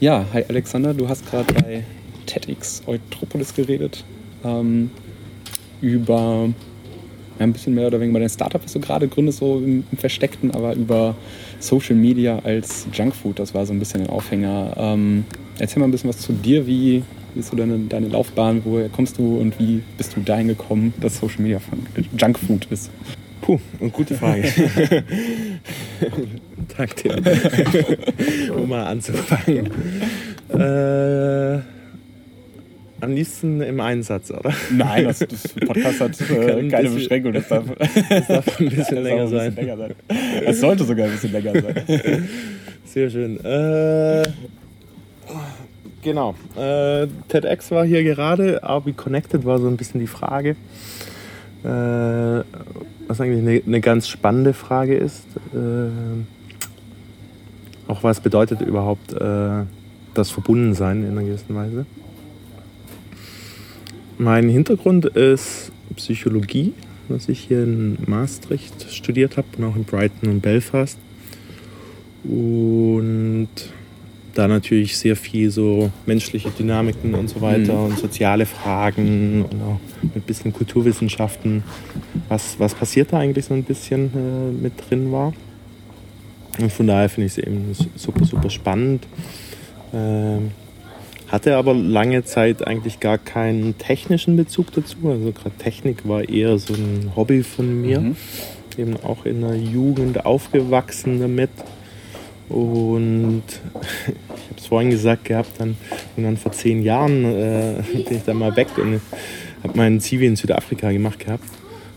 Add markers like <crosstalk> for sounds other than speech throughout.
Ja, hi Alexander, du hast gerade bei TEDx Eutropolis geredet ähm, über ja, ein bisschen mehr oder weniger über dein Startup, was du gerade gründest, so im, im, Versteckten, aber über Social Media als Junkfood, das war so ein bisschen ein Aufhänger. Ähm, erzähl mal ein bisschen was zu dir, wie, wie ist so deine, deine Laufbahn, woher kommst du und wie bist du dahin gekommen, dass Social Media Junkfood ist? Puh, eine gute Frage. <laughs> Danke dir. <laughs> um mal anzufangen. Äh, am liebsten im Einsatz, oder? Nein, das, das Podcast hat <laughs> äh, keine bisschen, Beschränkung. Das darf, das darf ein bisschen, länger, ein bisschen länger, sein. Es sollte sogar ein bisschen länger sein. Sehr schön. Äh, genau. Äh, TEDx war hier gerade. Are we connected war so ein bisschen die Frage. Äh, was eigentlich eine, eine, ganz spannende Frage ist. Äh, auch was bedeutet überhaupt äh, das Verbundensein in einer gewissen Weise. Mein Hintergrund ist Psychologie, was ich hier in Maastricht studiert habe und auch in Brighton und Belfast. Und da natürlich sehr viel so menschliche Dynamiken und so weiter mhm. und soziale Fragen und auch mit bisschen Kulturwissenschaften, was, was passiert da eigentlich so ein bisschen äh, mit drin war. Und von daher finde ich es eben super, super spannend. Ähm, hatte aber lange Zeit eigentlich gar keinen technischen Bezug dazu. Also gerade Technik war eher so ein Hobby von mir. Mhm. Eben auch in der Jugend aufgewachsen damit. Und <laughs> ich habe es vorhin gesagt gehabt, dann, dann vor zehn Jahren äh, <laughs> bin ich dann mal weg und habe meinen Zivi in Südafrika gemacht gehabt.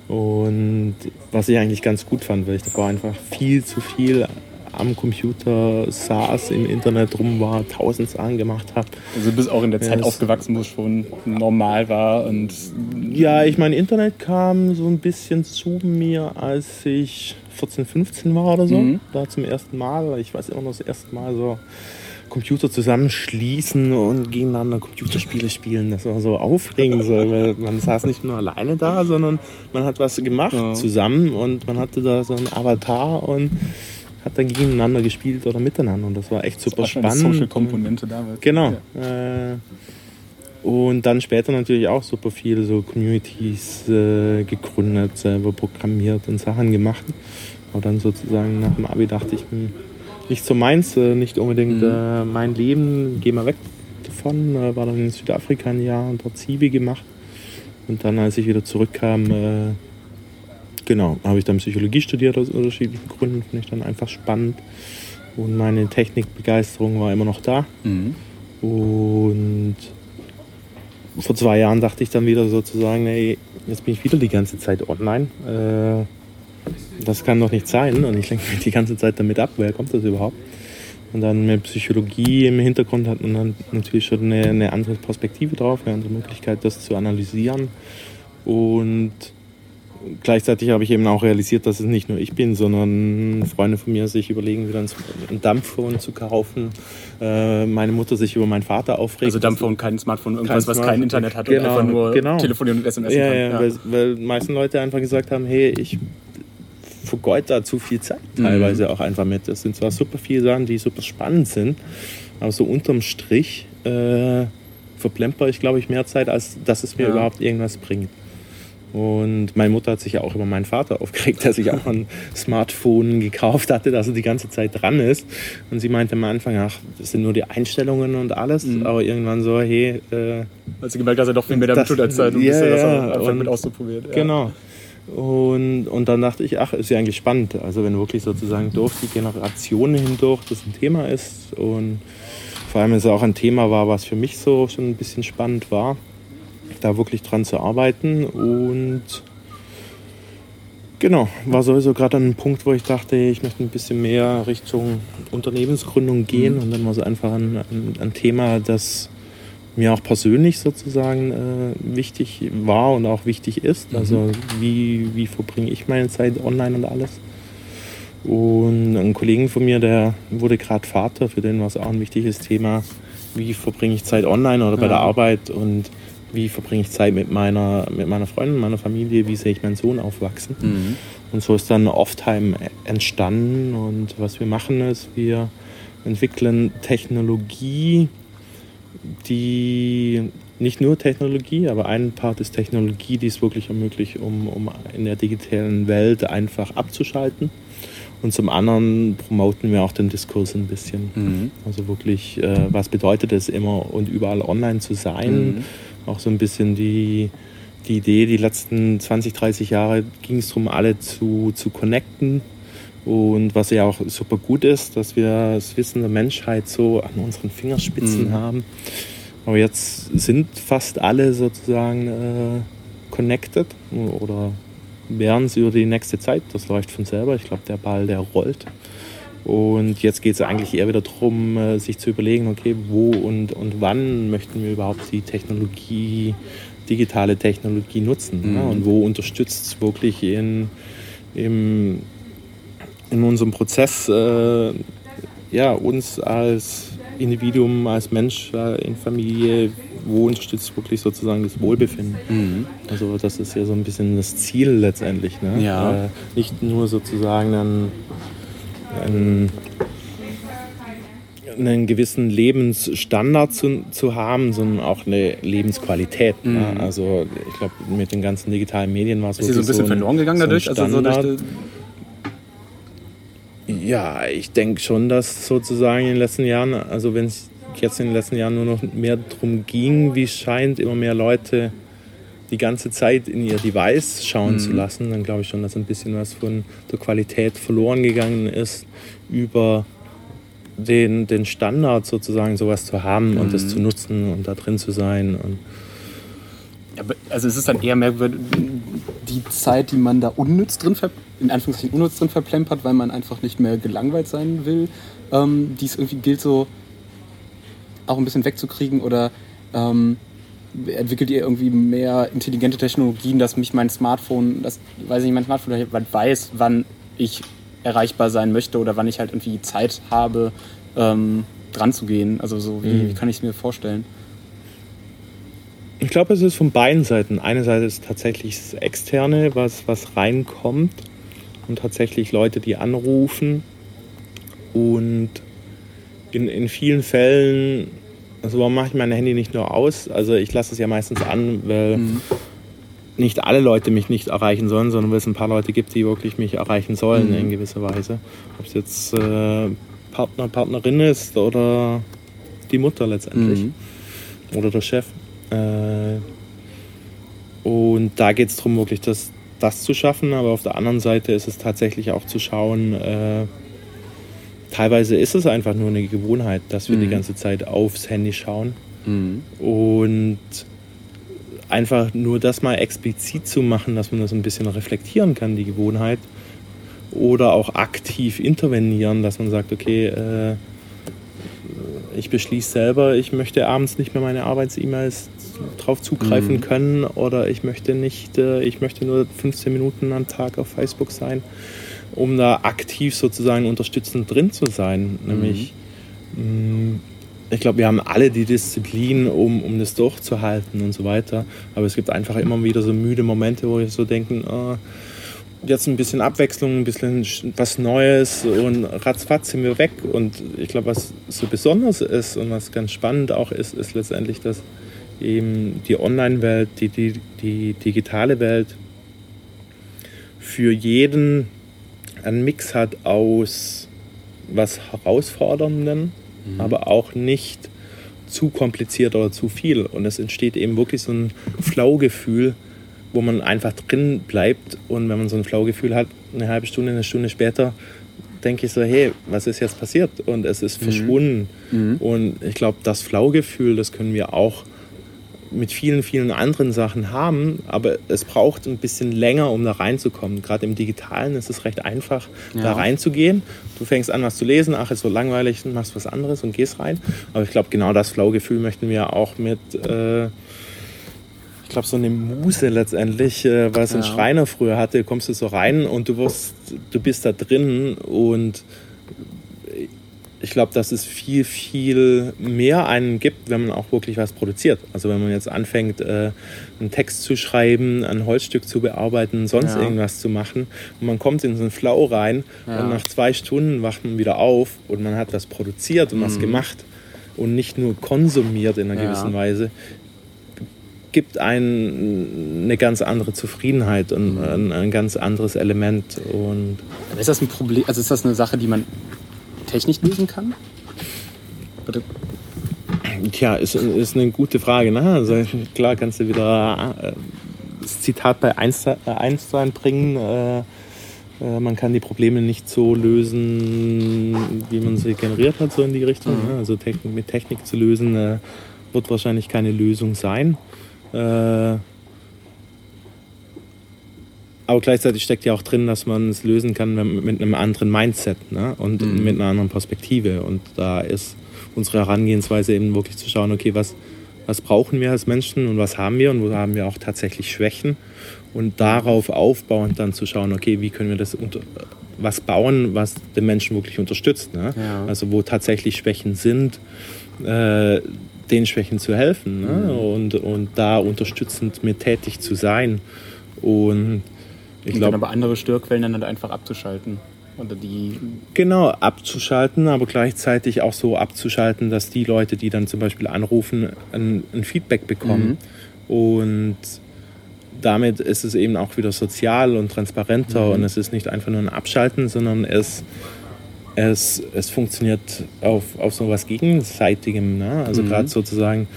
Und was ich eigentlich ganz gut fand, weil ich davor einfach viel zu viel am Computer saß, im Internet rum war, tausend Sachen gemacht habe. Also du bist auch in der Zeit ja, aufgewachsen, wo es schon normal war und... Ja, ich meine, Internet kam so ein bisschen zu mir, als ich 14, 15 war oder so. Mhm. Da zum ersten Mal, ich weiß immer noch das erste Mal so... Computer zusammenschließen und gegeneinander Computerspiele spielen. Das war so aufregend, so, weil man saß nicht nur alleine da, sondern man hat was gemacht ja. zusammen und man hatte da so einen Avatar und hat dann gegeneinander gespielt oder miteinander und das war echt super das war spannend. Eine Social Komponente da. Genau. Ja. Äh, und dann später natürlich auch super viele so Communities äh, gegründet, selber programmiert und Sachen gemacht. Aber dann sozusagen nach dem Abi dachte ich, hm, nicht so meins, äh, nicht unbedingt mhm. äh, mein Leben, geh mal weg davon. Äh, war dann in Südafrika ein Jahr und dort Zivi gemacht. Und dann, als ich wieder zurückkam, äh, Genau, habe ich dann Psychologie studiert aus unterschiedlichen Gründen, finde ich dann einfach spannend. Und meine Technikbegeisterung war immer noch da. Mhm. Und vor zwei Jahren dachte ich dann wieder sozusagen, ey, jetzt bin ich wieder die ganze Zeit online. Äh, das kann doch nicht sein. Und ich lenke mich die ganze Zeit damit ab, woher kommt das überhaupt? Und dann mit Psychologie im Hintergrund hat man dann natürlich schon eine, eine andere Perspektive drauf, eine andere Möglichkeit, das zu analysieren. Und gleichzeitig habe ich eben auch realisiert, dass es nicht nur ich bin, sondern Freunde von mir sich überlegen, wieder ein Dampfphone zu kaufen. Äh, meine Mutter sich über meinen Vater aufregt. Also Dampfphone, kein Smartphone, irgendwas, kein was kein Internet hat genau, und einfach nur genau. telefonieren und SMS ja, kann. Ja, ja. Weil, weil meisten Leute einfach gesagt haben, hey, ich vergeud da zu viel Zeit mhm. teilweise mhm. auch einfach mit. Das sind zwar super viele Sachen, die super spannend sind, aber so unterm Strich äh, verplemper ich, glaube ich, mehr Zeit, als dass es mir ja. überhaupt irgendwas bringt. Und meine Mutter hat sich ja auch über meinen Vater aufgeregt, der sich auch ein Smartphone gekauft hatte, dass er die ganze Zeit dran ist. Und sie meinte am Anfang, ach, das sind nur die Einstellungen und alles. Mhm. Aber irgendwann so, hey. Äh, als sie gemerkt hat, dass er doch viel mehr damit tut als Zeit. Und ja, ja, das einfach mit auszuprobieren. Ja. Genau. Und, und dann dachte ich, ach, ist ja eigentlich spannend. Also wenn wirklich sozusagen durch die Generationen hindurch das ein Thema ist und vor allem es auch ein Thema war, was für mich so schon ein bisschen spannend war da wirklich dran zu arbeiten. Und genau, war sowieso gerade an einem Punkt, wo ich dachte, ich möchte ein bisschen mehr Richtung Unternehmensgründung gehen. Mhm. Und dann war es einfach ein, ein, ein, Thema, das mir auch persönlich sozusagen äh, wichtig war und auch wichtig ist. Mhm. Also wie, wie verbringe ich meine Zeit online und alles. Und ein Kollegen von mir, der wurde gerade Vater, für den war es auch ein wichtiges Thema, wie verbringe ich Zeit online oder bei ja. der Arbeit und wie verbringe ich Zeit mit meiner, mit meiner Freundin, meiner Familie, wie sehe ich meinen Sohn aufwachsen. Mhm. Und so ist dann Off-Time entstanden und was wir machen ist, wir entwickeln Technologie, die nicht nur Technologie, aber ein Part ist Technologie, die es wirklich ermöglicht, um, um in der digitalen Welt einfach abzuschalten. Und zum anderen promoten wir auch den Diskurs ein bisschen. Mhm. Also wirklich, äh, was bedeutet es immer und überall online zu sein? Mhm. Auch so ein bisschen die, die Idee, die letzten 20, 30 Jahre ging es darum, alle zu, zu connecten. Und was ja auch super gut ist, dass wir das Wissen der Menschheit so an unseren Fingerspitzen mhm. haben. Aber jetzt sind fast alle sozusagen äh, connected oder werden sie über die nächste Zeit. Das läuft von selber. Ich glaube, der Ball, der rollt. Und jetzt geht es eigentlich eher wieder darum, äh, sich zu überlegen, okay, wo und, und wann möchten wir überhaupt die Technologie, digitale Technologie nutzen? Mhm. Ne? Und wo unterstützt es wirklich in, im, in unserem Prozess äh, ja, uns als Individuum, als Mensch äh, in Familie, wo unterstützt wirklich sozusagen das Wohlbefinden. Mhm. Also das ist ja so ein bisschen das Ziel letztendlich. Ne? Ja. Äh, nicht nur sozusagen ein, ein, einen gewissen Lebensstandard zu, zu haben, sondern auch eine Lebensqualität. Ne? Mhm. Ne? Also ich glaube, mit den ganzen digitalen Medien war es so. Ist so ein bisschen so ein, verloren gegangen so dadurch? Also so durch ja, ich denke schon, dass sozusagen in den letzten Jahren, also wenn es jetzt in den letzten Jahren nur noch mehr darum ging, wie es scheint, immer mehr Leute die ganze Zeit in ihr Device schauen mhm. zu lassen, dann glaube ich schon, dass ein bisschen was von der Qualität verloren gegangen ist, über den, den Standard sozusagen sowas zu haben mhm. und das zu nutzen und da drin zu sein. Und also es ist dann eher mehr die Zeit, die man da unnütz drin, in Anführungszeichen unnütz drin verplempert, weil man einfach nicht mehr gelangweilt sein will, ähm, die es irgendwie gilt so auch ein bisschen wegzukriegen oder ähm, entwickelt ihr irgendwie mehr intelligente Technologien, dass mich mein Smartphone, das weiß ich nicht, mein Smartphone weiß, wann ich erreichbar sein möchte oder wann ich halt irgendwie Zeit habe, ähm, dran zu gehen. Also so, wie, mhm. wie kann ich es mir vorstellen? Ich glaube, es ist von beiden Seiten. Eine Seite ist tatsächlich das Externe, was, was reinkommt und tatsächlich Leute, die anrufen und in, in vielen Fällen, also warum mache ich mein Handy nicht nur aus? Also ich lasse es ja meistens an, weil mhm. nicht alle Leute mich nicht erreichen sollen, sondern weil es ein paar Leute gibt, die wirklich mich erreichen sollen mhm. in gewisser Weise. Ob es jetzt äh, Partner, Partnerin ist oder die Mutter letztendlich mhm. oder der Chef. Äh, und da geht es darum, wirklich das, das zu schaffen, aber auf der anderen Seite ist es tatsächlich auch zu schauen, äh, teilweise ist es einfach nur eine Gewohnheit, dass wir mhm. die ganze Zeit aufs Handy schauen. Mhm. Und einfach nur das mal explizit zu machen, dass man das ein bisschen reflektieren kann, die Gewohnheit. Oder auch aktiv intervenieren, dass man sagt, okay, äh, ich beschließe selber, ich möchte abends nicht mehr meine Arbeits-E-Mails drauf zugreifen mhm. können oder ich möchte nicht, äh, ich möchte nur 15 Minuten am Tag auf Facebook sein um da aktiv sozusagen unterstützend drin zu sein. Nämlich, mhm. ich glaube, wir haben alle die Disziplin, um, um das durchzuhalten und so weiter. Aber es gibt einfach immer wieder so müde Momente, wo wir so denken, oh, jetzt ein bisschen Abwechslung, ein bisschen was Neues und ratzfatz sind wir weg. Und ich glaube, was so besonders ist und was ganz spannend auch ist, ist letztendlich, dass eben die Online-Welt, die, die, die digitale Welt für jeden einen Mix hat aus was Herausforderndem, mhm. aber auch nicht zu kompliziert oder zu viel. Und es entsteht eben wirklich so ein Flow-Gefühl, wo man einfach drin bleibt. Und wenn man so ein Flow-Gefühl hat, eine halbe Stunde, eine Stunde später, denke ich so, hey, was ist jetzt passiert? Und es ist mhm. verschwunden. Mhm. Und ich glaube, das Flow-Gefühl, das können wir auch mit vielen, vielen anderen Sachen haben, aber es braucht ein bisschen länger, um da reinzukommen. Gerade im Digitalen ist es recht einfach, ja. da reinzugehen. Du fängst an, was zu lesen, ach, ist so langweilig, machst was anderes und gehst rein. Aber ich glaube, genau das Flow-Gefühl möchten wir auch mit, äh, ich glaube, so eine Muse letztendlich, äh, was ja. ein Schreiner früher hatte, kommst du so rein und du wirst, du bist da drin und ich glaube, dass es viel, viel mehr einen gibt, wenn man auch wirklich was produziert. Also wenn man jetzt anfängt, äh, einen Text zu schreiben, ein Holzstück zu bearbeiten, sonst Ja. irgendwas zu machen. Und man kommt in so einen Flow rein Ja. und nach zwei Stunden wacht man wieder auf und man hat was produziert und was Mhm. gemacht und nicht nur konsumiert in einer Ja. gewissen Weise gibt einen eine ganz andere Zufriedenheit und Mhm. ein, ein ganz anderes Element. Und ist das ein Problem, also ist das eine Sache, die man technisch lösen kann? Oder Tja, ist, ist eine gute Frage. Ne? Also klar kannst du wieder äh, das Zitat bei Einstein, äh, Einstein bringen. Äh, äh, man kann die Probleme nicht so lösen, wie man sie generiert hat, so in die Richtung. Mhm. Ne? Also Technik, mit Technik zu lösen, äh, wird wahrscheinlich keine Lösung sein. Äh, aber gleichzeitig steckt ja auch drin, dass man es lösen kann mit einem anderen Mindset ne? und Mhm. mit einer anderen Perspektive. Und da ist unsere Herangehensweise eben wirklich zu schauen, okay, was, was brauchen wir als Menschen und was haben wir und wo haben wir auch tatsächlich Schwächen. Und darauf aufbauend dann zu schauen, okay, wie können wir das unter, was bauen, was den Menschen wirklich unterstützt. Ne? Ja. Also wo tatsächlich Schwächen sind, äh, den Schwächen zu helfen ne? und, und da unterstützend mit tätig zu sein. Und ich glaube, aber andere Störquellen dann halt einfach abzuschalten? Oder die. genau abzuschalten, aber gleichzeitig auch so abzuschalten, dass die Leute, die dann zum Beispiel anrufen, ein, ein Feedback bekommen. Und damit ist es eben auch wieder sozial und transparenter und es ist nicht einfach nur ein Abschalten, sondern es, es, es funktioniert auf, auf so was Gegenseitigem. Ne? Also Mhm. gerade sozusagen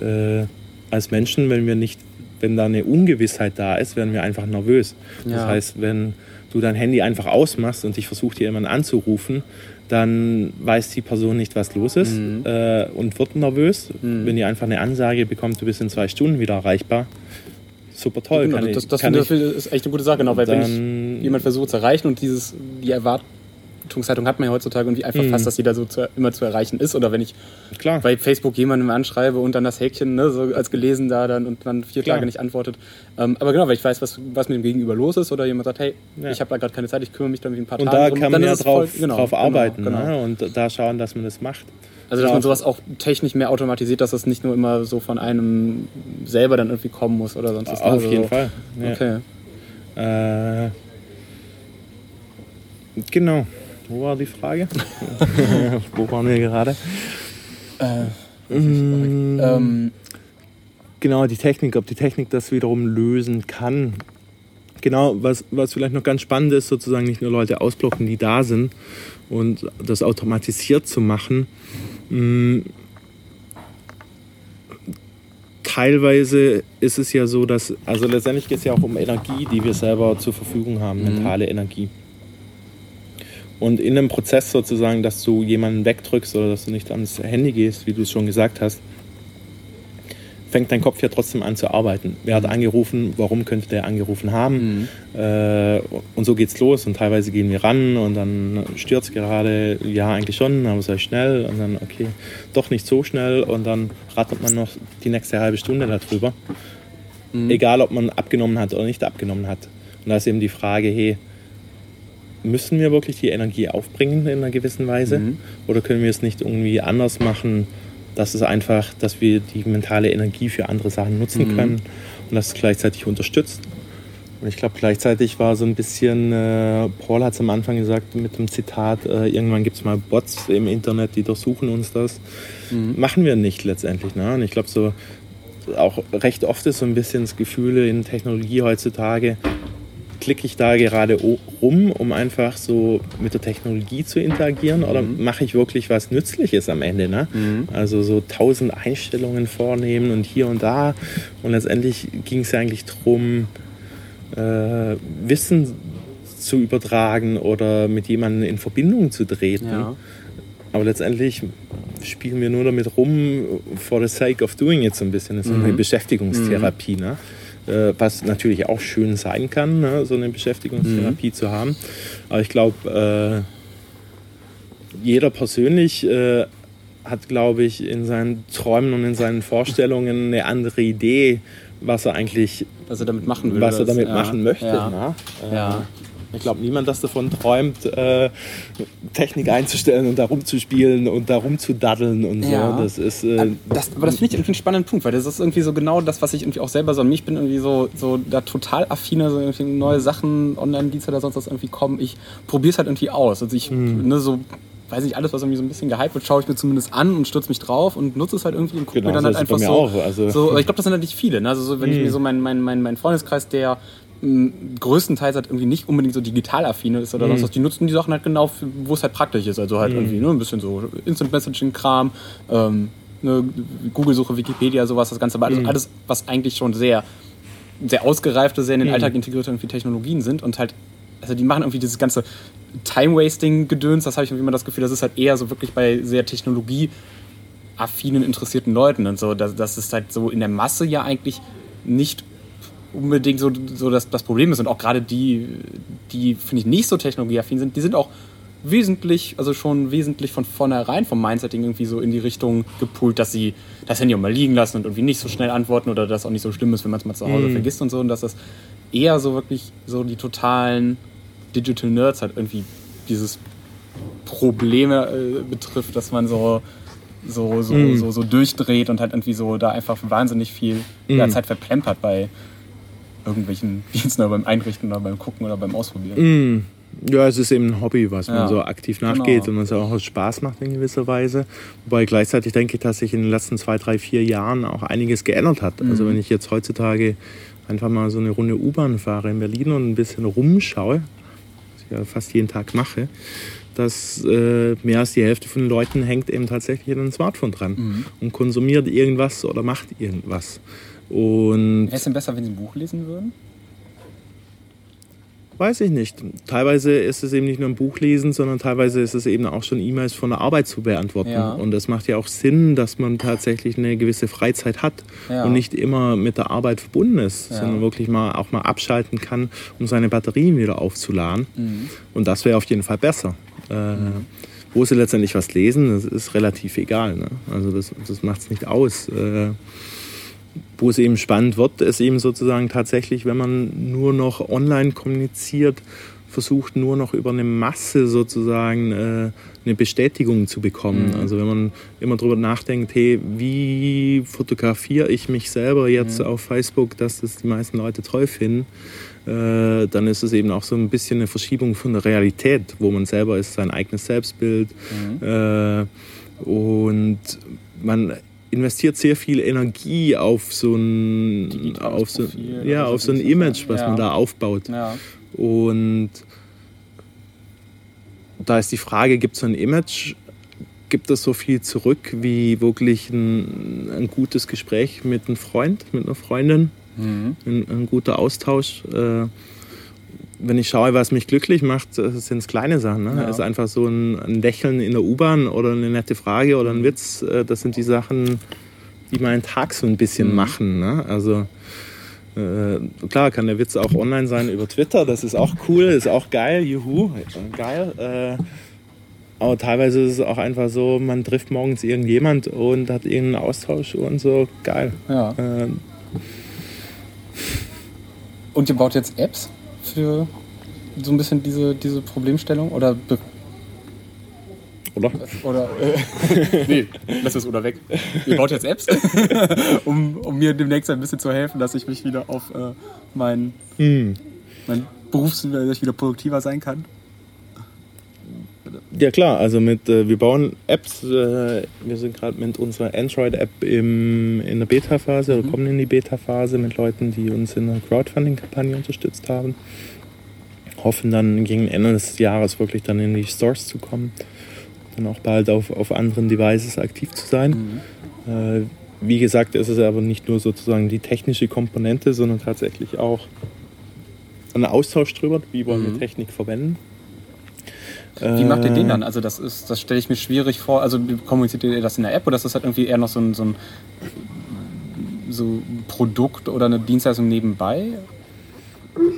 äh, als Menschen, wenn wir nicht, wenn da eine Ungewissheit da ist, werden wir einfach nervös. Das Ja. heißt, wenn du dein Handy einfach ausmachst und dich versucht, hier jemand anzurufen, dann weiß die Person nicht, was los ist Mhm. äh, und wird nervös. Mhm. Wenn die einfach eine Ansage bekommt, du bist in zwei Stunden wieder erreichbar, super toll. Genau, kann ich- das das kann finde ich- ich ist echt eine gute Sache, genau, weil wenn ich jemand versucht zu erreichen und dieses, die Erwartungshaltung hat man ja heutzutage irgendwie einfach Mhm. fast, dass jeder so zu, immer zu erreichen ist. Oder wenn ich Klar. bei Facebook jemandem anschreibe und dann das Häkchen ne, so als gelesen da dann und dann vier Klar. Tage nicht antwortet. Ähm, aber genau, weil ich weiß, was, was mit dem Gegenüber los ist oder jemand sagt, hey, Ja. ich habe da gerade keine Zeit, ich kümmere mich dann mit ein paar und Tagen da drum, kann dann man ja drauf, voll- genau, drauf genau, arbeiten Genau. Ne? und da schauen, dass man das macht. Also dass man sowas auch technisch mehr automatisiert, dass das nicht nur immer so von einem selber dann irgendwie kommen muss oder sonst was. Auf Also jeden so. Fall. Ja. Okay. Äh, genau. Wo war die Frage? <laughs> Wo waren wir gerade? Mm, Ähm, Genau, die Technik, ob die Technik das wiederum lösen kann. Genau, was, was vielleicht noch ganz spannend ist, sozusagen nicht nur Leute ausblocken, die da sind und das automatisiert zu machen. Mm, Teilweise ist es ja so, dass, also letztendlich geht es ja auch um Energie, die wir selber zur Verfügung haben, Mhm. mentale Energie. Und in einem Prozess sozusagen, dass du jemanden wegdrückst oder dass du nicht ans Handy gehst, wie du es schon gesagt hast, fängt dein Kopf ja trotzdem an zu arbeiten. Wer hat angerufen? Warum könnte der angerufen haben? Äh, und so geht's los. Und teilweise gehen wir ran und dann es gerade, ja, eigentlich schon, aber sehr schnell. Und dann, okay, doch nicht so schnell. Und dann rattert man noch die nächste halbe Stunde darüber. Egal, ob man abgenommen hat oder nicht abgenommen hat. Und da ist eben die Frage, hey, müssen wir wirklich die Energie aufbringen in einer gewissen Weise? Mhm. Oder können wir es nicht irgendwie anders machen, dass es einfach, dass wir die mentale Energie für andere Sachen nutzen Mhm. können und das gleichzeitig unterstützt? Und ich glaube, gleichzeitig war so ein bisschen, äh, Paul hat es am Anfang gesagt mit dem Zitat, äh, irgendwann gibt es mal Bots im Internet, die durchsuchen uns das. Mhm. Machen wir nicht letztendlich. Ne? Und ich glaube, so auch recht oft ist so ein bisschen das Gefühl in Technologie heutzutage, klicke ich da gerade rum, um einfach so mit der Technologie zu interagieren oder mache ich wirklich was Nützliches am Ende? Ne? Mhm. Also so tausend Einstellungen vornehmen und hier und da. Und letztendlich ging es ja eigentlich darum, äh, Wissen zu übertragen oder mit jemandem in Verbindung zu treten. Ja. Aber letztendlich spielen wir nur damit rum, for the sake of doing it so ein bisschen. Das ist eine Mhm. Beschäftigungstherapie, ne? Äh, was natürlich auch schön sein kann, ne? so eine Beschäftigungstherapie zu haben. Aber ich glaube, äh, jeder persönlich äh, hat, glaube ich, in seinen Träumen und in seinen Vorstellungen eine andere Idee, was er eigentlich, Was er damit machen will. was er damit ja. machen möchte. Ja. Ne? Äh, Ja. Ich glaube, niemand, das davon träumt, äh, Technik einzustellen und da rumzuspielen und da rumzudaddeln und so. Ja. Das ist. Äh, Das, aber das finde ich irgendwie einen spannenden Punkt, weil das ist irgendwie so genau das, was ich irgendwie auch selber so an mich bin, irgendwie so, so da total affiner, so irgendwie neue Sachen, Online-Dienste oder sonst was irgendwie kommen. Ich probiere es halt irgendwie aus. Also ich, ne, so, weiß nicht, alles, was irgendwie so ein bisschen gehypt wird, schaue ich mir zumindest an und stürze mich drauf und nutze es halt irgendwie und gucke Genau, mir dann halt einfach so. auch, also- so aber ich glaube, das sind halt nicht viele. Ne? Also so, wenn ich mir so meinen mein, mein, mein Freundeskreis, der größtenteils halt irgendwie nicht unbedingt so digital affine ist oder sonst was, die nutzen die Sachen halt genau, wo es halt praktisch ist. Also halt irgendwie ne, ein bisschen so Instant-Messaging-Kram, ähm, ne, Google-Suche, Wikipedia, sowas, das Ganze, aber alles, alles, was eigentlich schon sehr, sehr ausgereifte, sehr in den Alltag integrierte irgendwie Technologien sind und halt, also die machen irgendwie dieses ganze Time-Wasting-Gedöns, das habe ich irgendwie immer das Gefühl, das ist halt eher so wirklich bei sehr Technologie- affinen, interessierten Leuten und so. Das, das ist halt so in der Masse ja eigentlich nicht unbedingt so, so das, das Problem ist. Und auch gerade die, die, finde ich, nicht so technologieaffin sind, die sind auch wesentlich, also schon wesentlich von vornherein vom Mindsetting irgendwie so in die Richtung gepult, dass sie das Handy auch mal liegen lassen und irgendwie nicht so schnell antworten oder dass auch nicht so schlimm ist, wenn man es mal zu Hause vergisst und so. Und dass das eher so wirklich so die totalen Digital Nerds halt irgendwie dieses Probleme äh, betrifft, dass man so so, so, so, so durchdreht und halt irgendwie so da einfach wahnsinnig viel ja, Zeit verplempert bei irgendwelchen <laughs> Diensten oder beim Einrichten oder beim Gucken oder beim Ausprobieren. Ja, es ist eben ein Hobby, was man Ja. so aktiv nachgeht Genau. und was auch Spaß macht in gewisser Weise. Wobei gleichzeitig denke ich, dass sich in den letzten zwei, drei, vier Jahren auch einiges geändert hat. Mhm. Also wenn ich jetzt heutzutage einfach mal so eine Runde U-Bahn fahre in Berlin und ein bisschen rumschaue, was ich ja fast jeden Tag mache, dass äh, mehr als die Hälfte von den Leuten hängt eben tatsächlich an ein Smartphone dran Mhm. und konsumiert irgendwas oder macht irgendwas. Und Wäre es denn besser, wenn Sie ein Buch lesen würden? Weiß ich nicht. Teilweise ist es eben nicht nur ein Buch lesen, sondern teilweise ist es eben auch schon E-Mails von der Arbeit zu beantworten. Ja. Und das macht ja auch Sinn, dass man tatsächlich eine gewisse Freizeit hat Ja. und nicht immer mit der Arbeit verbunden ist, Ja. sondern wirklich mal auch mal abschalten kann, um seine Batterien wieder aufzuladen. Mhm. Und das wäre auf jeden Fall besser. Äh, Wo sie letztendlich was lesen, das ist relativ egal. Ne? Also das, das macht es nicht aus. Äh, wo es eben spannend wird, ist eben sozusagen tatsächlich, wenn man nur noch online kommuniziert, versucht nur noch über eine Masse sozusagen äh, eine Bestätigung zu bekommen. Also wenn man immer darüber nachdenkt, hey, wie fotografiere ich mich selber jetzt auf Facebook, dass das die meisten Leute toll finden, äh, dann ist es eben auch so ein bisschen eine Verschiebung von der Realität, wo man selber ist, sein eigenes Selbstbild. Äh, und man investiert sehr viel Energie auf so ein, auf so, ja, auf so ein. Image, was Ja. man da aufbaut. Ja. Und da ist die Frage, gibt es so ein Image, gibt es so viel zurück wie wirklich ein, ein gutes Gespräch mit einem Freund, mit einer Freundin, Mhm. ein, ein guter Austausch. Äh, wenn ich schaue, was mich glücklich macht, sind es kleine Sachen. Ne? Ja. Also einfach so ein, ein Lächeln in der U-Bahn oder eine nette Frage oder ein Witz. Äh, das sind die Sachen, die meinen Tag so ein bisschen Mhm. machen. Ne? Also äh, klar kann der Witz auch online sein über Twitter. Das ist auch cool, ist auch geil. Juhu, geil. Äh, aber teilweise ist es auch einfach so, man trifft morgens irgendjemand und hat irgendeinen Austausch und so. Geil. ja. Äh, Und ihr baut jetzt Apps für so ein bisschen diese, diese Problemstellung? Oder, be- oder? oder äh, <laughs> nee, lass es oder weg. Ihr baut jetzt Apps, <laughs> um, um mir demnächst ein bisschen zu helfen, dass ich mich wieder auf äh, mein, Hm. mein Berufs, dass ich wieder produktiver sein kann. Ja klar, also mit äh, wir bauen Apps. Äh, wir sind gerade mit unserer Android-App in der Beta-Phase oder kommen in die Beta-Phase mit Leuten, die uns in der Crowdfunding-Kampagne unterstützt haben. Hoffen dann gegen Ende des Jahres wirklich dann in die Stores zu kommen. Dann auch bald auf, auf anderen Devices aktiv zu sein. Äh, wie gesagt, ist es aber nicht nur sozusagen die technische Komponente, sondern tatsächlich auch ein Austausch drüber, wie wollen wir Mhm. Technik verwenden. Wie macht ihr Äh, den dann? Also das ist, das stelle ich mir schwierig vor. Also kommuniziert ihr das in der App oder ist das halt irgendwie eher noch so ein, so ein so Produkt oder eine Dienstleistung nebenbei?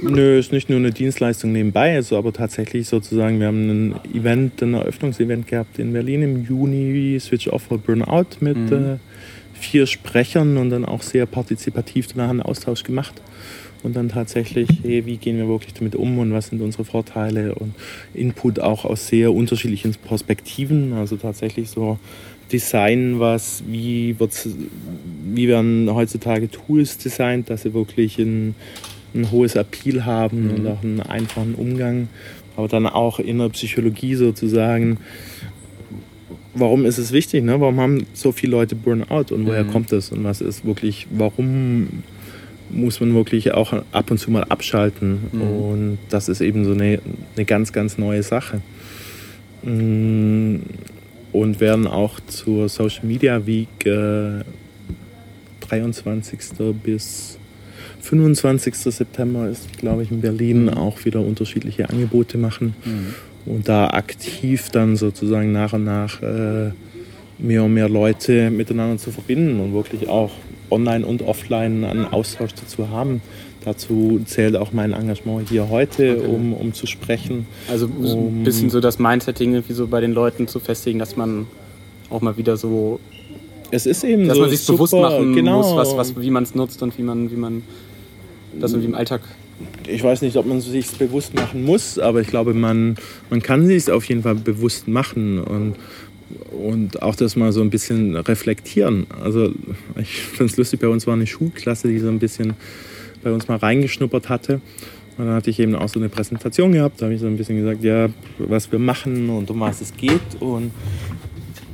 Nö, ist nicht nur eine Dienstleistung nebenbei, also aber tatsächlich sozusagen, wir haben ein Event, ein Eröffnungsevent gehabt in Berlin im Juni, Switch Off or Burnout mit Mhm. äh, vier Sprechern und dann auch sehr partizipativ danach einen Austausch gemacht. Und dann tatsächlich, hey, wie gehen wir wirklich damit um und was sind unsere Vorteile und Input auch aus sehr unterschiedlichen Perspektiven, also tatsächlich so Design, was, wie, wird's, wie werden heutzutage Tools designt, dass sie wirklich ein, ein hohes Appeal haben mhm. und auch einen einfachen Umgang, aber dann auch in der Psychologie sozusagen, warum ist es wichtig, ne? warum haben so viele Leute Burnout und woher mhm. kommt das und was ist wirklich, warum muss man wirklich auch ab und zu mal abschalten mhm. und das ist eben so eine, eine ganz, ganz neue Sache. Mm, und werden auch zur Social Media Week äh, 23. bis 25. September ist, glaube ich, in Berlin mhm. auch wieder unterschiedliche Angebote machen mhm. und da aktiv dann sozusagen nach und nach äh, mehr und mehr Leute miteinander zu verbinden und wirklich auch online und offline einen Austausch dazu haben. Dazu zählt auch mein Engagement hier heute, okay. um, um zu sprechen. Also um, ein bisschen so das Mindsetting irgendwie so bei den Leuten zu festigen, dass man auch mal wieder so. Es ist eben dass so man sich super, bewusst machen genau. muss, was, was, wie man es nutzt und wie man, wie man das irgendwie im Alltag ich weiß nicht, ob man es sich bewusst machen muss, aber ich glaube, man, man kann sich auf jeden Fall bewusst machen und, und auch das mal so ein bisschen reflektieren. Also ich finde es lustig, bei uns war eine Schulklasse, die so ein bisschen bei uns mal reingeschnuppert hatte. Und dann hatte ich eben auch so eine Präsentation gehabt, da habe ich so ein bisschen gesagt, ja, was wir machen und um was es geht. Und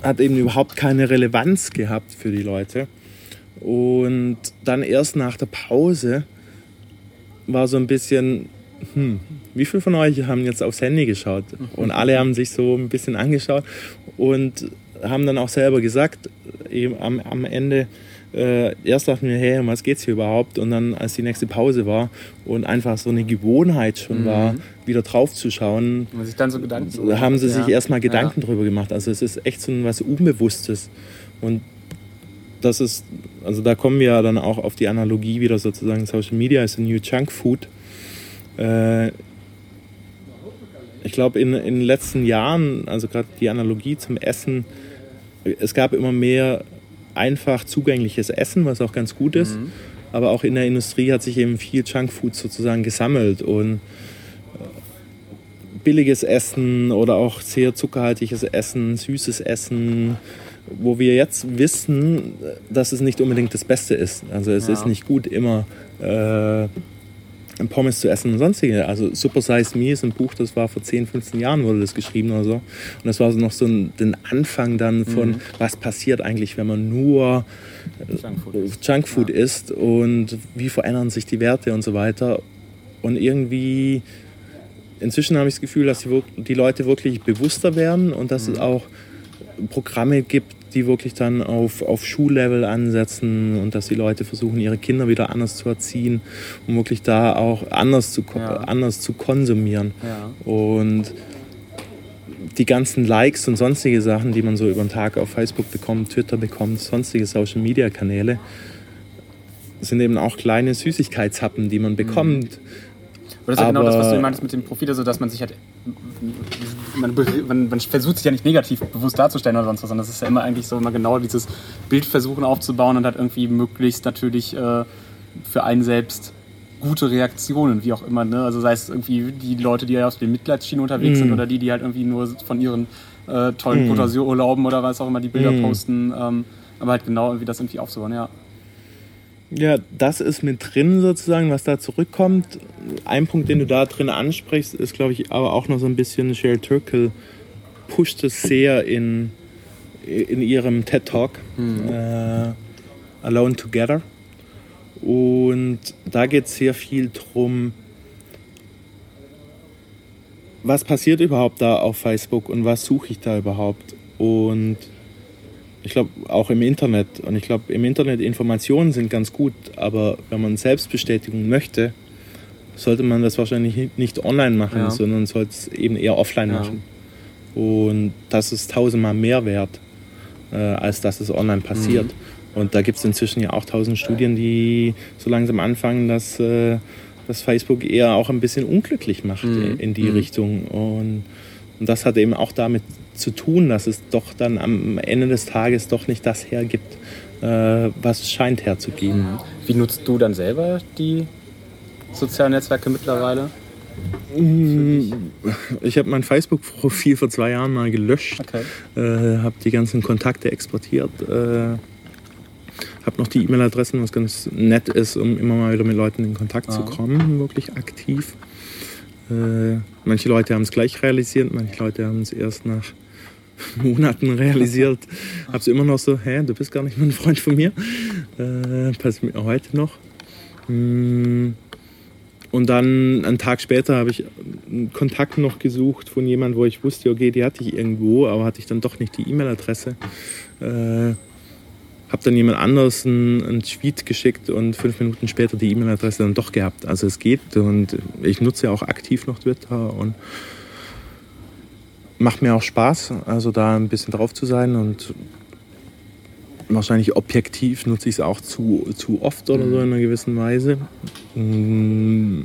hat eben überhaupt keine Relevanz gehabt für die Leute. Und dann erst nach der Pause war so ein bisschen, hm, wie viele von euch haben jetzt aufs Handy geschaut? Und alle haben sich so ein bisschen angeschaut und haben dann auch selber gesagt, eben am, am Ende, äh, erst dachten wir, hey, um was geht's hier überhaupt? Und dann, als die nächste Pause war und einfach so eine Gewohnheit schon mhm. war, wieder drauf zu schauen, sich dann so Gedanken so haben sie ja. sich erstmal Gedanken ja. drüber gemacht. Also es ist echt so was Unbewusstes. Und das ist, also da kommen wir ja dann auch auf die Analogie wieder sozusagen, Social Media ist ein New Junk Food. Äh, ich glaube, in, in den letzten Jahren, also gerade die Analogie zum Essen, es gab immer mehr einfach zugängliches Essen, was auch ganz gut ist. Mhm. Aber auch in der Industrie hat sich eben viel Junkfood sozusagen gesammelt und äh, billiges Essen oder auch sehr zuckerhaltiges Essen, süßes Essen, wo wir jetzt wissen, dass es nicht unbedingt das Beste ist. Also es ja. ist nicht gut immer äh, Pommes zu essen und sonstige. Also Super Size Me ist ein Buch, das war vor 10, 15 Jahren wurde das geschrieben oder so. Und das war so noch so ein den Anfang dann von, mhm. was passiert eigentlich, wenn man nur Junkfood, isst. Junkfood ja. isst und wie verändern sich die Werte und so weiter. Und irgendwie, inzwischen habe ich das Gefühl, dass die, die Leute wirklich bewusster werden und dass mhm. es auch Programme gibt, die wirklich dann auf, auf Schullevel ansetzen und dass die Leute versuchen, ihre Kinder wieder anders zu erziehen, um wirklich da auch anders zu, ja. anders zu konsumieren. Ja. Und die ganzen Likes und sonstige Sachen, die man so über den Tag auf Facebook bekommt, Twitter bekommt, sonstige Social Media Kanäle, sind eben auch kleine Süßigkeitshappen, die man mhm. Aber das ist ja genau das, was du meinst mit dem Profil, also dass man sich halt man, man, man, versucht sich ja nicht negativ bewusst darzustellen oder sonst was, sondern es ist ja immer eigentlich so immer genau dieses Bild versuchen aufzubauen und halt irgendwie möglichst natürlich äh, für einen selbst gute Reaktionen, wie auch immer. Ne? Also sei es irgendwie die Leute, die ja aus den Mitleidsschienen unterwegs mm. sind mhm. oder die, die halt irgendwie nur von ihren äh, tollen mm. Urlauben oder was auch immer die Bilder mm. posten. Ähm, aber halt genau irgendwie das irgendwie aufzubauen, ja. Ja, das ist mit drin sozusagen, was da zurückkommt. Ein Punkt, den du da drin ansprichst, ist, glaube ich, aber auch noch so ein bisschen Sheryl Turkle pusht es sehr in, in ihrem TED Talk mhm. äh, Alone Together. Und da geht es sehr viel drum, was passiert überhaupt da auf Facebook und was suche ich da überhaupt. Und ich glaube, auch im Internet. Und ich glaube, im Internet Informationen sind ganz gut, aber wenn man Selbstbestätigung möchte, sollte man das wahrscheinlich nicht online machen, ja. sondern sollte es eben eher offline ja. machen. Und das ist tausendmal mehr wert, äh, als dass es online passiert. Mhm. Und da gibt es inzwischen ja auch tausend Studien, die so langsam anfangen, dass, äh, dass Facebook eher auch ein bisschen unglücklich macht mhm. in die mhm. Richtung. Und, und das hat eben auch damit zu tun, dass es doch dann am Ende des Tages doch nicht das hergibt, äh, was es scheint herzugeben. Wie nutzt du dann selber die soziale Netzwerke mittlerweile? Mm, ich habe mein Facebook-Profil vor zwei Jahren mal gelöscht, Okay. äh, habe die ganzen Kontakte exportiert, äh, habe noch die E-Mail-Adressen, was ganz nett ist, um immer mal wieder mit Leuten in Kontakt zu Ah. kommen, wirklich aktiv. Äh, manche Leute haben es gleich realisiert, manche Leute haben es erst nach <laughs> Monaten realisiert. Habe es immer noch so, hä, du bist gar nicht mehr ein Freund von mir. Äh, passiert mir heute noch. Mm, Und dann einen Tag später habe ich einen Kontakt noch gesucht von jemandem, wo ich wusste, okay, die hatte ich irgendwo, aber hatte ich dann doch nicht die E-Mail-Adresse. Äh, habe dann jemand anders einen, einen Tweet geschickt und fünf Minuten später die E-Mail-Adresse dann doch gehabt. Also es geht und ich nutze ja auch aktiv noch Twitter und macht mir auch Spaß, also da ein bisschen drauf zu sein und wahrscheinlich objektiv nutze ich es auch zu, zu oft oder so in einer gewissen Weise. Mm,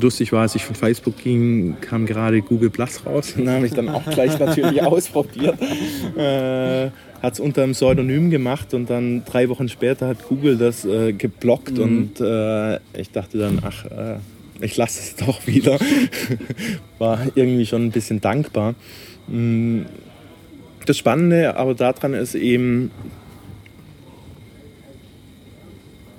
Lustig war, als ich von Facebook ging, kam gerade Google Plus raus. <laughs> Den habe ich dann auch gleich natürlich <laughs> ausprobiert. Äh, hat es unter einem Pseudonym gemacht und dann drei Wochen später hat Google das äh, geblockt und äh, ich dachte dann, ach, äh, ich lasse es doch wieder. War irgendwie schon ein bisschen dankbar. Mm, Das Spannende aber daran ist eben,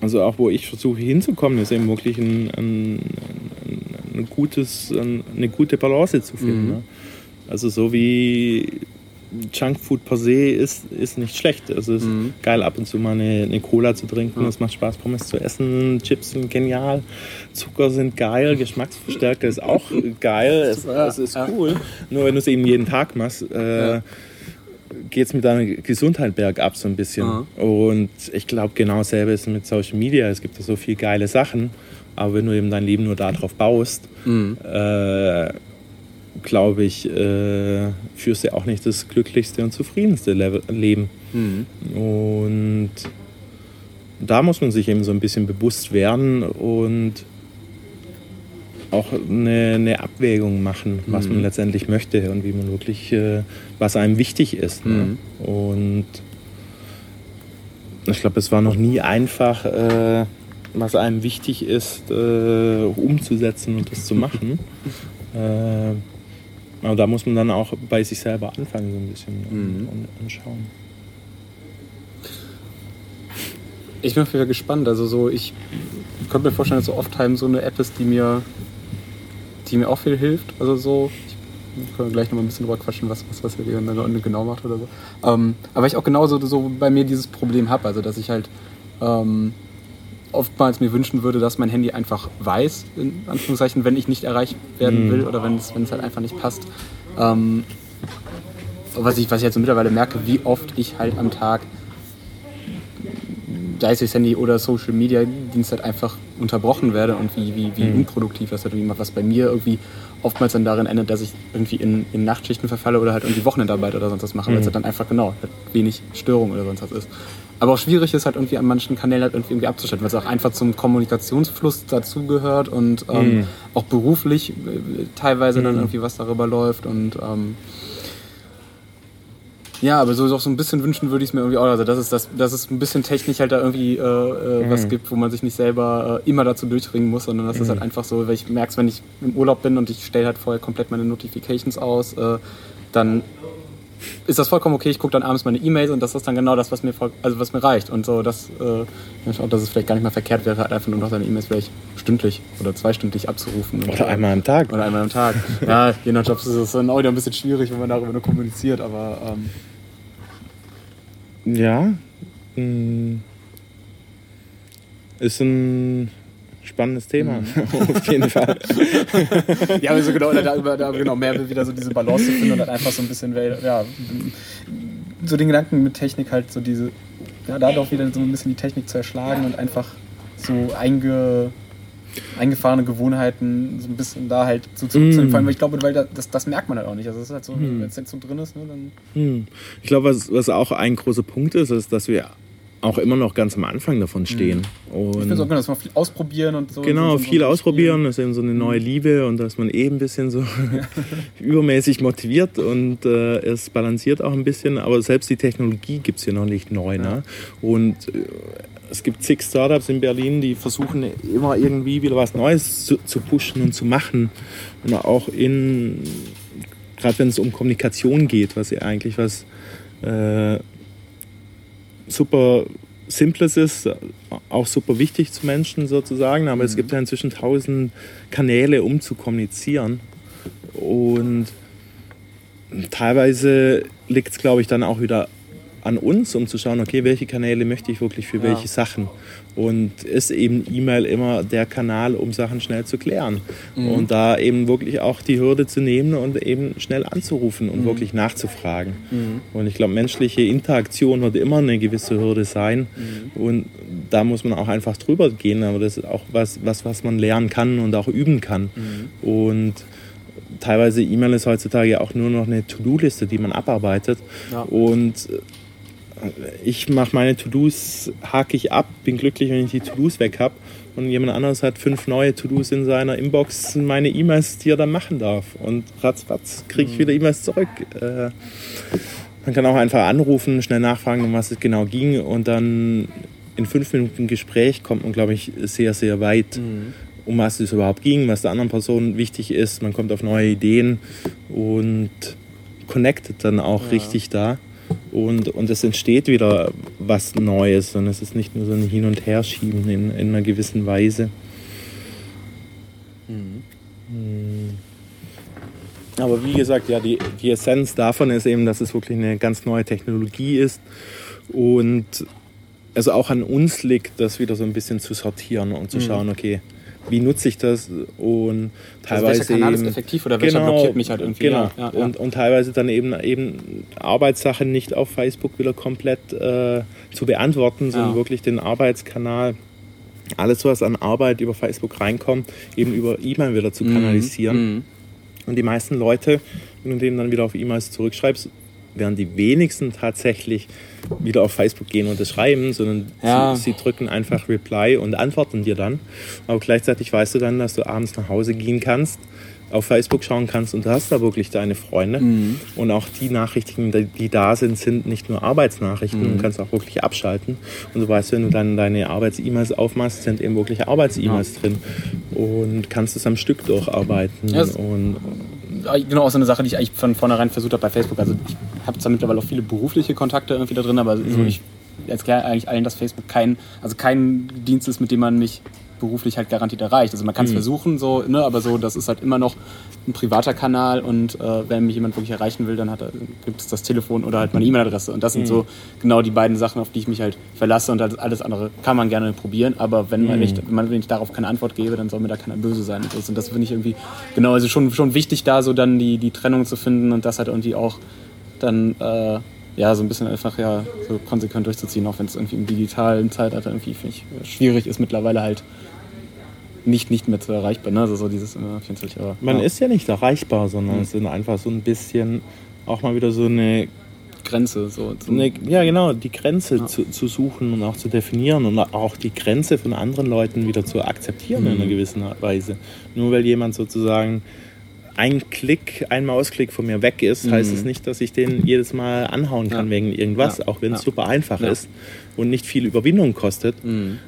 also auch wo ich versuche hinzukommen, ist eben wirklich ein, ein, ein, ein gutes, ein, eine gute Balance zu finden. Mhm. Ne? Also so wie Junkfood per se ist, ist nicht schlecht. Also es ist Mhm. geil ab und zu mal eine, eine Cola zu trinken. Ja. Es macht Spaß, Pommes zu essen. Chips sind genial. Zucker sind geil. Geschmacksverstärker ist auch geil. Es, es ist ja. cool. Nur wenn du es eben jeden Tag machst, äh, Ja. geht es mit deiner Gesundheit bergab so ein bisschen. Aha. Und ich glaube, genau dasselbe ist mit Social Media. Es gibt da so viele geile Sachen. Aber wenn du eben dein Leben nur darauf baust, Mhm. äh, glaube ich, äh, führst du auch nicht das glücklichste und zufriedenste Level Leben. Mhm. Und da muss man sich eben so ein bisschen bewusst werden und auch eine, eine Abwägung machen, was Mhm. man letztendlich möchte und wie man wirklich, äh, was einem wichtig ist. Ne? Und ich glaube, es war noch nie einfach, äh, was einem wichtig ist, äh, umzusetzen und das zu machen. <laughs> aber da muss man dann auch bei sich selber anfangen, so ein bisschen und, Mhm. und, und schauen. Ich bin auf jeden Fall gespannt. Also so, ich könnte mir vorstellen, dass so oft Time so eine App ist, die mir, die mir auch viel hilft. Also so, ich können gleich noch mal ein bisschen drüber quatschen, was, was, was ihr dann genau macht oder so. Ähm, aber ich auch genauso so bei mir dieses Problem habe, also dass ich halt ähm, oftmals mir wünschen würde, dass mein Handy einfach weiß, in Anführungszeichen, wenn ich nicht erreicht werden Mhm. will oder wenn es, wenn es halt einfach nicht passt. Ähm, was ich, was ich jetzt so mittlerweile merke, wie oft ich halt am Tag sei es durchs Handy oder Social Media Dienst halt einfach unterbrochen werde und wie, wie, wie Mhm. unproduktiv das halt irgendwie macht, was bei mir irgendwie oftmals dann darin endet, dass ich irgendwie in, in Nachtschichten verfalle oder halt irgendwie Wochenendarbeit oder sonst was mache, weil es Mhm. halt dann einfach genau halt wenig Störung oder sonst was ist. Aber auch schwierig ist halt irgendwie an manchen Kanälen halt irgendwie, irgendwie abzuschalten, weil es auch einfach zum Kommunikationsfluss dazugehört und ähm, Mhm. auch beruflich äh, teilweise dann Mhm. irgendwie was darüber läuft und ähm, ja, aber so, so so ein bisschen wünschen würde ich es mir irgendwie auch. Also, dass es, das, dass es ein bisschen technisch halt da irgendwie äh, äh, was Mhm. gibt, wo man sich nicht selber äh, immer dazu durchringen muss, sondern dass es Mhm. halt einfach so, weil ich merke es, wenn ich im Urlaub bin und ich stelle halt vorher komplett meine Notifications aus, äh, dann ist das vollkommen okay. Ich gucke dann abends meine E-Mails und das ist dann genau das, was mir, voll, also was mir reicht. Und so, dass, äh, ich auch, dass es vielleicht gar nicht mal verkehrt wäre, halt einfach nur noch seine E-Mails vielleicht stündlich oder zweistündlich abzurufen. Oder äh, einmal am Tag. oder einmal am Tag. <laughs> Ja, je nach Job ist es dann auch wieder ein bisschen schwierig, wenn man darüber nur kommuniziert, aber ähm, Ja. mm, Ist ein spannendes Thema. <laughs> Auf jeden Fall. <laughs> Ja, also genau, da, da, da genau, mehr wieder so diese Balance zu finden und dann einfach so ein bisschen, ja, so den Gedanken mit Technik halt so diese, ja, da doch wieder so ein bisschen die Technik zu erschlagen und einfach so einge, eingefahrene Gewohnheiten so ein bisschen da halt so zurückzunehmen. Mm. Vor allem, weil ich glaube, weil da, das, das merkt man halt auch nicht. Also es ist halt so, Mm. wenn es jetzt so drin ist, ne, dann. Hm. Ich glaube, was, was auch ein großer Punkt ist, ist, dass wir auch immer noch ganz am Anfang davon stehen. Mhm. Und ich finde es auch genau, dass man viel ausprobieren und so. Genau, so, so viel ausprobieren, das ist eben so eine neue mhm. Liebe und dass man eben ein bisschen so <laughs> <laughs> übermäßig motiviert und äh, es balanciert auch ein bisschen, aber selbst die Technologie gibt es hier noch nicht neu. Ne? Ja. Ne? Und äh, es gibt zig Startups in Berlin, die versuchen immer irgendwie wieder was Neues zu, zu pushen und zu machen. Und auch in, gerade wenn es um Kommunikation geht, was ja eigentlich was äh, super Simples ist, auch super wichtig zu Menschen sozusagen, aber mhm. es gibt ja inzwischen tausend Kanäle, um zu kommunizieren. Und teilweise liegt es, glaube ich, dann auch wieder an uns, um zu schauen, okay, welche Kanäle möchte ich wirklich für ja. welche Sachen. Und ist eben E-Mail immer der Kanal, um Sachen schnell zu klären. Mhm. Und da eben wirklich auch die Hürde zu nehmen und eben schnell anzurufen und mhm. wirklich nachzufragen. Mhm. Und ich glaube, menschliche Interaktion wird immer eine gewisse Hürde sein. Mhm. Und da muss man auch einfach drüber gehen. Aber das ist auch was, was, was man lernen kann und auch üben kann. Mhm. Und teilweise E-Mail ist heutzutage auch nur noch eine To-Do-Liste, die man abarbeitet. Ja. Und ich mache meine To-Dos, hake ich ab, bin glücklich, wenn ich die To-Dos weg habe. Und jemand anderes hat fünf neue To-Dos in seiner Inbox, meine E-Mails, die er dann machen darf. Und ratzfatz kriege ich mhm. wieder E-Mails zurück. Äh, man kann auch einfach anrufen, schnell nachfragen, um was es genau ging. Und dann in fünf Minuten Gespräch kommt man, glaube ich, sehr, sehr weit. Mhm. Um was es überhaupt ging, was der anderen Person wichtig ist. Man kommt auf neue Ideen und connectet dann auch ja. richtig da und, und es entsteht wieder was Neues und es ist nicht nur so ein Hin- und Herschieben in, in einer gewissen Weise. Mhm. Aber wie gesagt, ja, die, die Essenz davon ist eben, dass es wirklich eine ganz neue Technologie ist und es auch an uns liegt, das wieder so ein bisschen zu sortieren und zu mhm. schauen, okay, wie nutze ich das und teilweise also welcher Kanal ist effektiv oder welcher genau, blockiert mich halt irgendwie. Genau. Ja, ja, und, und teilweise dann eben, eben Arbeitssachen nicht auf Facebook wieder komplett äh, zu beantworten, sondern wirklich den Arbeitskanal, alles was an Arbeit über Facebook reinkommt, eben über E-Mail wieder zu mhm. kanalisieren. Mhm. Und die meisten Leute, wenn du denen dann wieder auf E-Mails zurückschreibst, werden die wenigsten tatsächlich wieder auf Facebook gehen und das schreiben, sondern ja. sie, sie, drücken einfach Reply und antworten dir dann. Aber gleichzeitig weißt du dann, dass du abends nach Hause gehen kannst, auf Facebook schauen kannst und du hast da wirklich deine Freunde. Mhm. Und auch die Nachrichten, die da sind, sind nicht nur Arbeitsnachrichten. Mhm. Du kannst auch wirklich abschalten. Und du weißt, wenn du dann deine Arbeits-E-Mails aufmachst, sind eben wirklich Arbeits-E-Mails ja. drin. Und kannst es am Stück durcharbeiten. Ja, und, genau auch so eine Sache, die ich eigentlich von vornherein versucht habe bei Facebook. Also ich habe zwar mittlerweile auch viele berufliche Kontakte irgendwie da drin, aber mhm. so ich erkläre eigentlich allen, dass Facebook kein, also kein Dienst ist, mit dem man mich beruflich halt garantiert erreicht. Also man kann es mhm. versuchen, so, ne, aber so, das ist halt immer noch ein privater Kanal und äh, wenn mich jemand wirklich erreichen will, dann hat gibt es das Telefon oder halt meine E-Mail-Adresse. Und das sind mhm. so genau die beiden Sachen, auf die ich mich halt verlasse und alles andere kann man gerne probieren, aber wenn man, mhm. nicht, wenn, man ich darauf keine Antwort gebe, dann soll mir da keiner böse sein. Und das, und das finde ich irgendwie, genau, also schon, schon wichtig, da so dann die, die Trennung zu finden und das halt irgendwie auch dann äh, ja, so ein bisschen einfach ja so konsequent durchzuziehen, auch wenn es irgendwie im digitalen Zeitalter irgendwie, ich, schwierig ist mittlerweile halt nicht, nicht mehr zu erreichbar. Ne? Also so dieses äh, 24 Euro. Man ja. ist ja nicht erreichbar, sondern mhm. es sind einfach so ein bisschen auch mal wieder so eine Grenze. So eine, ja, genau, die Grenze ja. zu, zu, suchen und auch zu definieren und auch die Grenze von anderen Leuten wieder zu akzeptieren mhm. in einer gewissen Weise. Nur weil jemand sozusagen ein Klick, ein Mausklick von mir weg ist, mhm. heißt es nicht, dass ich den jedes Mal anhauen kann ja. wegen irgendwas, ja. auch wenn es super einfach ist und nicht viel Überwindung kostet. Mhm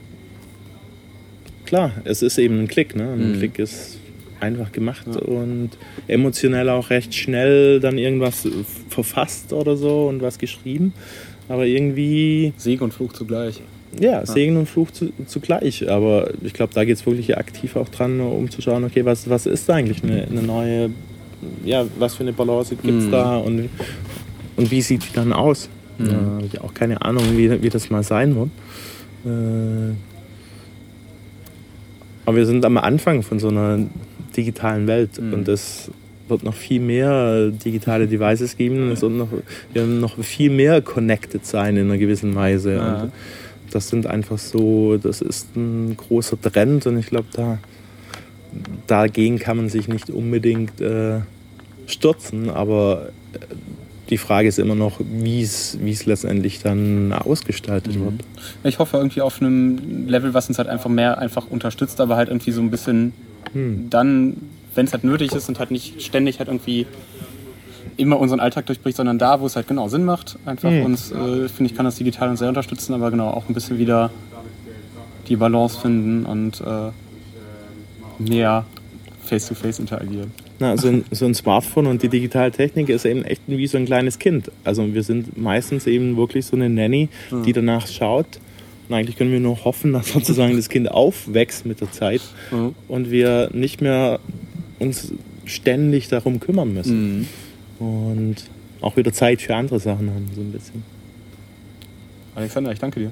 klar, es ist eben ein Klick. Ne? Ein mhm. Klick ist einfach gemacht ja. und emotionell auch recht schnell dann irgendwas verfasst oder so und was geschrieben. Aber irgendwie. Segen und Fluch zugleich. Ja, Segen ja. und Fluch zu, zugleich. Aber ich glaube, da geht es wirklich aktiv auch dran, um zu schauen, okay, was, was ist da eigentlich eine, eine neue, ja, was für eine Balance gibt es mhm. da und, und wie sieht die dann aus? Mhm. Ja, habe ich auch keine Ahnung, wie, wie das mal sein wird. Äh, aber wir sind am Anfang von so einer digitalen Welt mhm. und es wird noch viel mehr digitale Devices geben. Es wird noch, wir werden noch viel mehr connected sein in einer gewissen Weise. Ja. Und das sind einfach so, das ist ein großer Trend und ich glaube, da, dagegen kann man sich nicht unbedingt äh, stürzen, aber die Frage ist immer noch, wie es letztendlich dann ausgestaltet mhm. wird. Ich hoffe irgendwie auf einem Level, was uns halt einfach mehr einfach unterstützt, aber halt irgendwie so ein bisschen hm. dann, wenn es halt nötig ist und halt nicht ständig halt irgendwie immer unseren Alltag durchbricht, sondern da, wo es halt genau Sinn macht. Einfach hm. uns, äh, finde ich, kann das digital uns sehr unterstützen, aber genau auch ein bisschen wieder die Balance finden und äh, näher face-to-face -face interagieren. Na, so, ein, so ein Smartphone und die digitale Technik ist eben echt wie so ein kleines Kind. Also wir sind meistens eben wirklich so eine Nanny, die danach schaut. Und eigentlich können wir nur hoffen, dass sozusagen das Kind aufwächst mit der Zeit mhm. und wir nicht mehr uns ständig darum kümmern müssen. Mhm. Und auch wieder Zeit für andere Sachen haben, so ein bisschen. Alexander, ich danke dir.